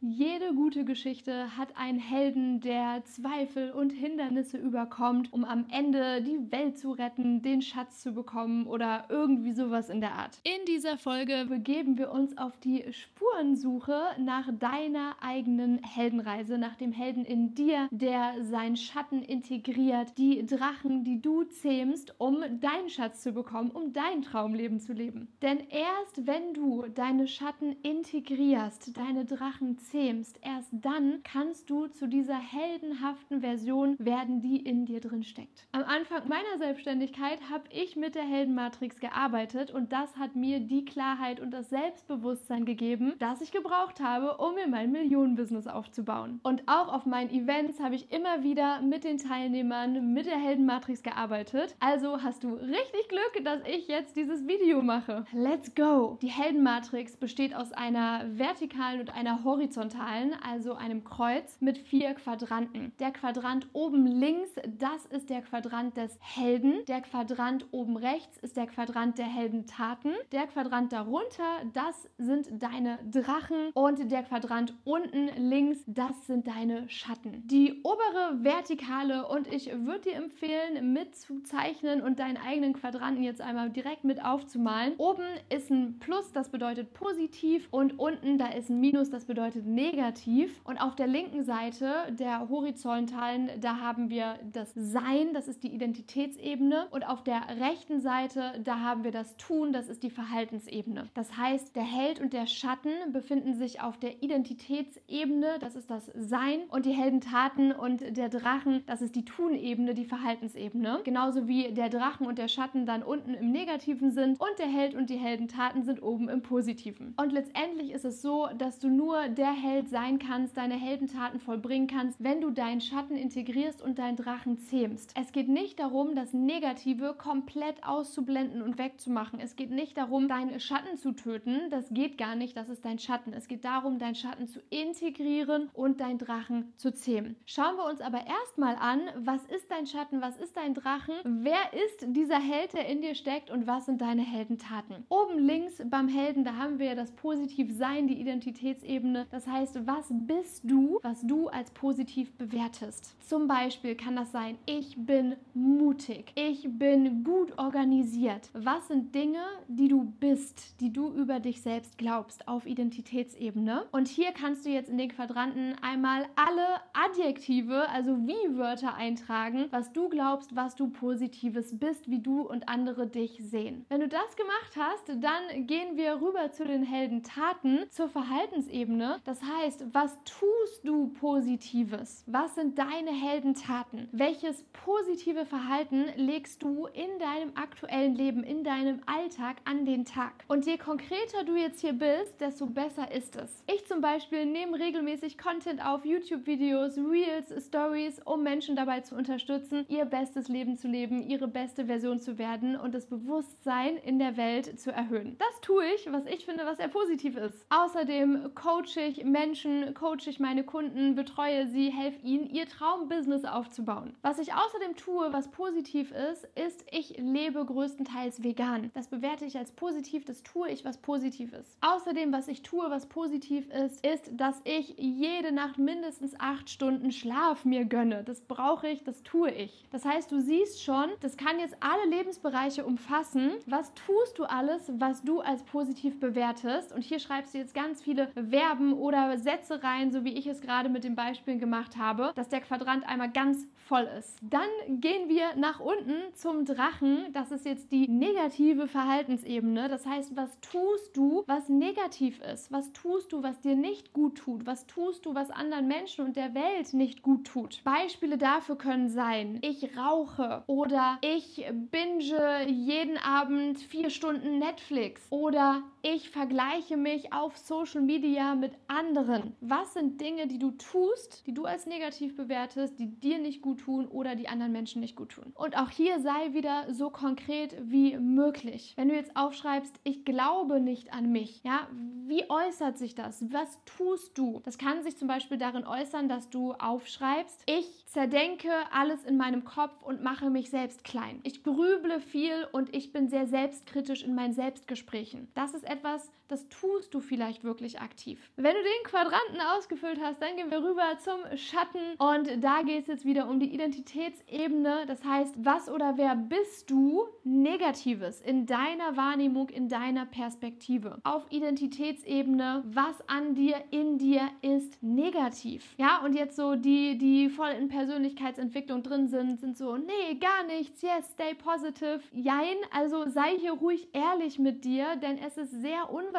Jede gute Geschichte hat einen Helden, der Zweifel und Hindernisse überkommt, um am Ende die Welt zu retten, den Schatz zu bekommen oder irgendwie sowas in der Art. In dieser Folge begeben wir uns auf die Spurensuche nach deiner eigenen Heldenreise, nach dem Helden in dir, der seinen Schatten integriert, die Drachen, die du zähmst, um deinen Schatz zu bekommen, um dein Traumleben zu leben. Denn erst wenn du deine Schatten integrierst, deine Drachen zähmst, erst dann kannst du zu dieser heldenhaften Version werden, die in dir drin steckt. Am Anfang meiner Selbstständigkeit habe ich mit der Heldenmatrix gearbeitet und das hat mir die Klarheit und das Selbstbewusstsein gegeben, das ich gebraucht habe, um mir mein Millionenbusiness aufzubauen. Und auch auf meinen Events habe ich immer wieder mit den Teilnehmern mit der Heldenmatrix gearbeitet. Also hast du richtig Glück, dass ich jetzt dieses Video mache. Let's go! Die Heldenmatrix besteht aus einer vertikalen und einer horizontalen horizontalen, also einem Kreuz mit vier Quadranten. Der Quadrant oben links, das ist der Quadrant des Helden. Der Quadrant oben rechts ist der Quadrant der Heldentaten. Der Quadrant darunter, das sind deine Drachen. Und der Quadrant unten links, das sind deine Schatten. Die obere Vertikale und ich würde dir empfehlen, mitzuzeichnen und deinen eigenen Quadranten jetzt einmal direkt mit aufzumalen. Oben ist ein Plus, das bedeutet positiv und unten da ist ein Minus, das bedeutet negativ. Und auf der linken Seite der horizontalen, da haben wir das Sein, das ist die Identitätsebene. Und auf der rechten Seite, da haben wir das Tun, das ist die Verhaltensebene. Das heißt, der Held und der Schatten befinden sich auf der Identitätsebene, das ist das Sein. Und die Heldentaten und der Drachen, das ist die Tunebene, die Verhaltensebene. Genauso wie der Drachen und der Schatten dann unten im Negativen sind und der Held und die Heldentaten sind oben im Positiven. Und letztendlich ist es so, dass du nur der Held sein kannst, deine Heldentaten vollbringen kannst, wenn du deinen Schatten integrierst und deinen Drachen zähmst. Es geht nicht darum, das Negative komplett auszublenden und wegzumachen. Es geht nicht darum, deinen Schatten zu töten. Das geht gar nicht. Das ist dein Schatten. Es geht darum, deinen Schatten zu integrieren und deinen Drachen zu zähmen. Schauen wir uns aber erstmal an, was ist dein Schatten, was ist dein Drachen, wer ist dieser Held, der in dir steckt und was sind deine Heldentaten. Oben links beim Helden, da haben wir das Positivsein, die Identitätsebene. Das heißt, was bist du, was du als positiv bewertest? Zum Beispiel kann das sein, ich bin mutig, ich bin gut organisiert. Was sind Dinge, die du bist, die du über dich selbst glaubst auf Identitätsebene? Und hier kannst du jetzt in den Quadranten einmal alle Adjektive, also Wie-Wörter eintragen, was du glaubst, was du Positives bist, wie du und andere dich sehen. Wenn du das gemacht hast, dann gehen wir rüber zu den Heldentaten, zur Verhaltensebene. Das das heißt, was tust du Positives? Was sind deine Heldentaten? Welches positive Verhalten legst du in deinem aktuellen Leben, in deinem Alltag an den Tag? Und je konkreter du jetzt hier bist, desto besser ist es. Ich zum Beispiel nehme regelmäßig Content auf, YouTube-Videos, Reels, Stories, um Menschen dabei zu unterstützen, ihr bestes Leben zu leben, ihre beste Version zu werden und das Bewusstsein in der Welt zu erhöhen. Das tue ich, was ich finde, was sehr positiv ist. Außerdem coache ich Menschen, coache ich meine Kunden, betreue sie, helfe ihnen, ihr Traumbusiness aufzubauen. Was ich außerdem tue, was positiv ist, ist, ich lebe größtenteils vegan. Das bewerte ich als positiv, das tue ich, was positiv ist. Außerdem, was ich tue, was positiv ist, ist, dass ich jede Nacht mindestens acht Stunden Schlaf mir gönne. Das brauche ich, das tue ich. Das heißt, du siehst schon, das kann jetzt alle Lebensbereiche umfassen. Was tust du alles, was du als positiv bewertest? Und hier schreibst du jetzt ganz viele Verben oder oder Sätze rein, so wie ich es gerade mit den Beispielen gemacht habe, dass der Quadrant einmal ganz voll ist. Dann gehen wir nach unten zum Drachen. Das ist jetzt die negative Verhaltensebene. Das heißt, was tust du, was negativ ist? Was tust du, was dir nicht gut tut? Was tust du, was anderen Menschen und der Welt nicht gut tut? Beispiele dafür können sein, ich rauche oder ich binge jeden Abend vier Stunden Netflix oder ich vergleiche mich auf Social Media mit anderen. Was sind Dinge, die du tust, die du als negativ bewertest, die dir nicht gut tun oder die anderen Menschen nicht gut tun? Und auch hier sei wieder so konkret wie möglich. Wenn du jetzt aufschreibst, ich glaube nicht an mich, ja, wie äußert sich das? Was tust du? Das kann sich zum Beispiel darin äußern, dass du aufschreibst, ich zerdenke alles in meinem Kopf und mache mich selbst klein. Ich grüble viel und ich bin sehr selbstkritisch in meinen Selbstgesprächen. Das ist etwas, das tust du vielleicht wirklich aktiv. Wenn du den Quadranten ausgefüllt hast, dann gehen wir rüber zum Schatten und da geht es jetzt wieder um die Identitätsebene. Das heißt, was oder wer bist du Negatives in deiner Wahrnehmung, in deiner Perspektive? Auf Identitätsebene, was an dir, in dir ist negativ? Ja, und jetzt so die, die voll in Persönlichkeitsentwicklung drin sind, sind so, nee, gar nichts, yes, stay positive. Jein, also sei hier ruhig ehrlich mit dir, denn es ist sehr unwahrscheinlich,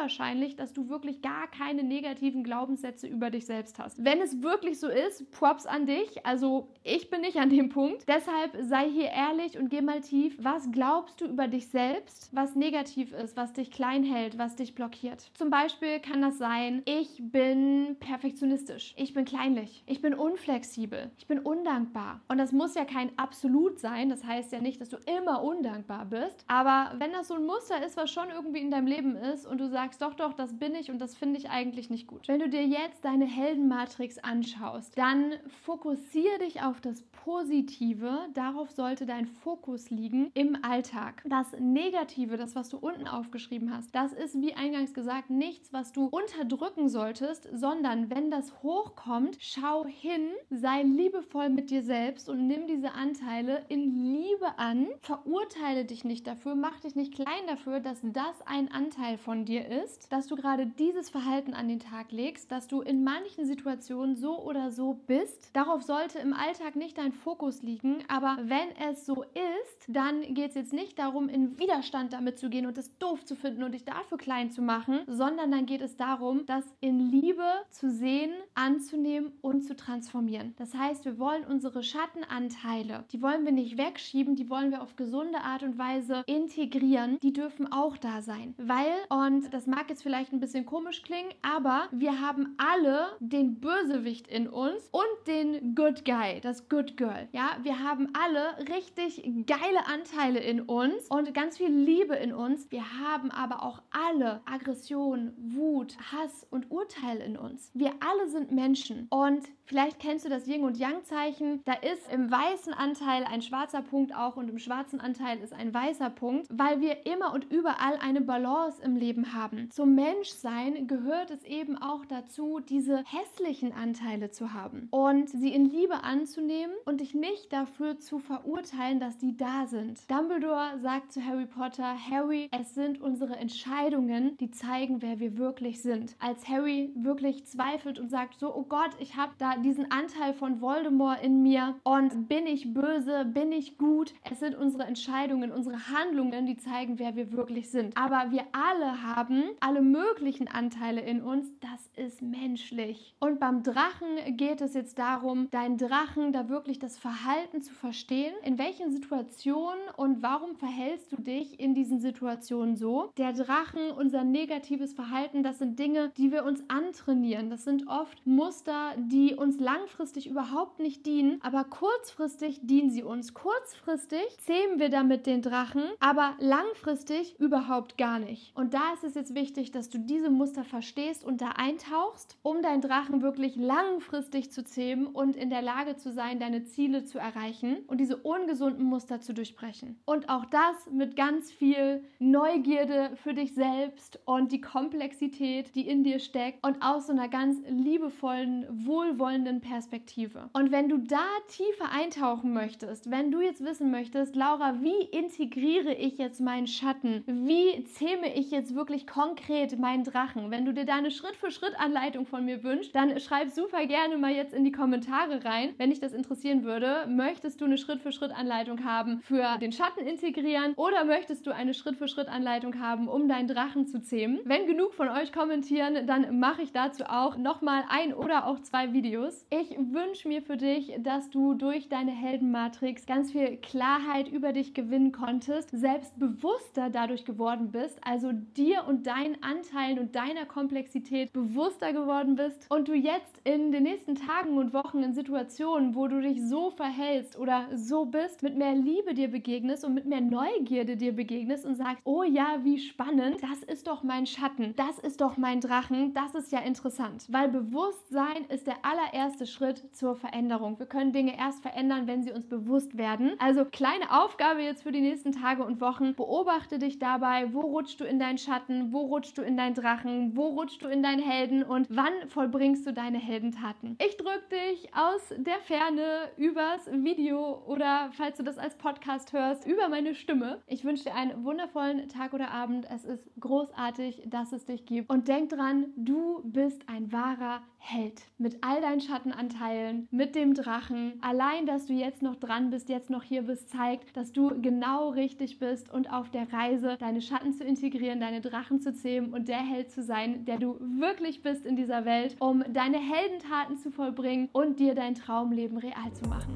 dass du wirklich gar keine negativen Glaubenssätze über dich selbst hast. Wenn es wirklich so ist, Props an dich. Also ich bin nicht an dem Punkt. Deshalb sei hier ehrlich und geh mal tief. Was glaubst du über dich selbst, was negativ ist, was dich klein hält, was dich blockiert? Zum Beispiel kann das sein, ich bin perfektionistisch, ich bin kleinlich, ich bin unflexibel, ich bin undankbar. Und das muss ja kein Absolut sein. Das heißt ja nicht, dass du immer undankbar bist. Aber wenn das so ein Muster ist, was schon irgendwie in deinem Leben ist und du sagst, doch, doch, das bin ich und das finde ich eigentlich nicht gut. Wenn du dir jetzt deine Heldenmatrix anschaust, dann fokussiere dich auf das Positive. Darauf sollte dein Fokus liegen im Alltag. Das Negative, das, was du unten aufgeschrieben hast, das ist, wie eingangs gesagt, nichts, was du unterdrücken solltest, sondern wenn das hochkommt, schau hin, sei liebevoll mit dir selbst und nimm diese Anteile in Liebe an. Verurteile dich nicht dafür, mach dich nicht klein dafür, dass das ein Anteil von dir ist, dass du gerade dieses Verhalten an den Tag legst, dass du in manchen Situationen so oder so bist. Darauf sollte im Alltag nicht dein Fokus liegen, aber wenn es so ist, dann geht es jetzt nicht darum, in Widerstand damit zu gehen und es doof zu finden und dich dafür klein zu machen, sondern dann geht es darum, das in Liebe zu sehen, anzunehmen und zu transformieren. Das heißt, wir wollen unsere Schattenanteile, die wollen wir nicht wegschieben, die wollen wir auf gesunde Art und Weise integrieren. Die dürfen auch da sein, weil, und das mag jetzt vielleicht ein bisschen komisch klingen, aber wir haben alle den Bösewicht in uns und den Good Guy, das Good Girl. Ja, wir haben alle richtig geile Anteile in uns und ganz viel Liebe in uns. Wir haben aber auch alle Aggression, Wut, Hass und Urteil in uns. Wir alle sind Menschen und Vielleicht kennst du das Yin- und Yang-Zeichen. Da ist im weißen Anteil ein schwarzer Punkt auch und im schwarzen Anteil ist ein weißer Punkt, weil wir immer und überall eine Balance im Leben haben. Zum Menschsein gehört es eben auch dazu, diese hässlichen Anteile zu haben und sie in Liebe anzunehmen und dich nicht dafür zu verurteilen, dass die da sind. Dumbledore sagt zu Harry Potter, Harry, es sind unsere Entscheidungen, die zeigen, wer wir wirklich sind. Als Harry wirklich zweifelt und sagt so, oh Gott, ich habe da diesen Anteil von Voldemort in mir und bin ich böse, bin ich gut. Es sind unsere Entscheidungen, unsere Handlungen, die zeigen, wer wir wirklich sind. Aber wir alle haben alle möglichen Anteile in uns. Das ist menschlich. Und beim Drachen geht es jetzt darum, deinen Drachen da wirklich das Verhalten zu verstehen. In welchen Situationen und warum verhältst du dich in diesen Situationen so? Der Drachen, unser negatives Verhalten, das sind Dinge, die wir uns antrainieren. Das sind oft Muster, die uns langfristig überhaupt nicht dienen, aber kurzfristig dienen sie uns. Kurzfristig zähmen wir damit den Drachen, aber langfristig überhaupt gar nicht. Und da ist es jetzt wichtig, dass du diese Muster verstehst und da eintauchst, um deinen Drachen wirklich langfristig zu zähmen und in der Lage zu sein, deine Ziele zu erreichen und diese ungesunden Muster zu durchbrechen. Und auch das mit ganz viel Neugierde für dich selbst und die Komplexität, die in dir steckt und aus so einer ganz liebevollen, wohlwollenden Perspektive. Und wenn du da tiefer eintauchen möchtest, wenn du jetzt wissen möchtest, Laura, wie integriere ich jetzt meinen Schatten? Wie zähme ich jetzt wirklich konkret meinen Drachen? Wenn du dir da eine Schritt-für-Schritt-Anleitung von mir wünschst, dann schreib super gerne mal jetzt in die Kommentare rein, wenn dich das interessieren würde. Möchtest du eine Schritt-für-Schritt-Anleitung haben für den Schatten integrieren oder möchtest du eine Schritt-für-Schritt-Anleitung haben, um deinen Drachen zu zähmen? Wenn genug von euch kommentieren, dann mache ich dazu auch nochmal ein oder auch zwei Videos. Ich wünsche mir für dich, dass du durch deine Heldenmatrix ganz viel Klarheit über dich gewinnen konntest, selbstbewusster dadurch geworden bist, also dir und deinen Anteilen und deiner Komplexität bewusster geworden bist und du jetzt in den nächsten Tagen und Wochen in Situationen, wo du dich so verhältst oder so bist, mit mehr Liebe dir begegnest und mit mehr Neugierde dir begegnest und sagst, oh ja, wie spannend, das ist doch mein Schatten, das ist doch mein Drachen, das ist ja interessant, weil Bewusstsein ist der allererste erste Schritt zur Veränderung. Wir können Dinge erst verändern, wenn sie uns bewusst werden. Also kleine Aufgabe jetzt für die nächsten Tage und Wochen. Beobachte dich dabei, wo rutschst du in dein Schatten? Wo rutschst du in deinen Drachen? Wo rutschst du in deinen Helden? Und wann vollbringst du deine Heldentaten? Ich drücke dich aus der Ferne übers Video oder falls du das als Podcast hörst, über meine Stimme. Ich wünsche dir einen wundervollen Tag oder Abend. Es ist großartig, dass es dich gibt. Und denk dran, du bist ein wahrer Held. Mit all deinen Schattenanteilen, mit dem Drachen. Allein, dass du jetzt noch dran bist, jetzt noch hier bist, zeigt, dass du genau richtig bist und auf der Reise, deine Schatten zu integrieren, deine Drachen zu zähmen und der Held zu sein, der du wirklich bist in dieser Welt, um deine Heldentaten zu vollbringen und dir dein Traumleben real zu machen.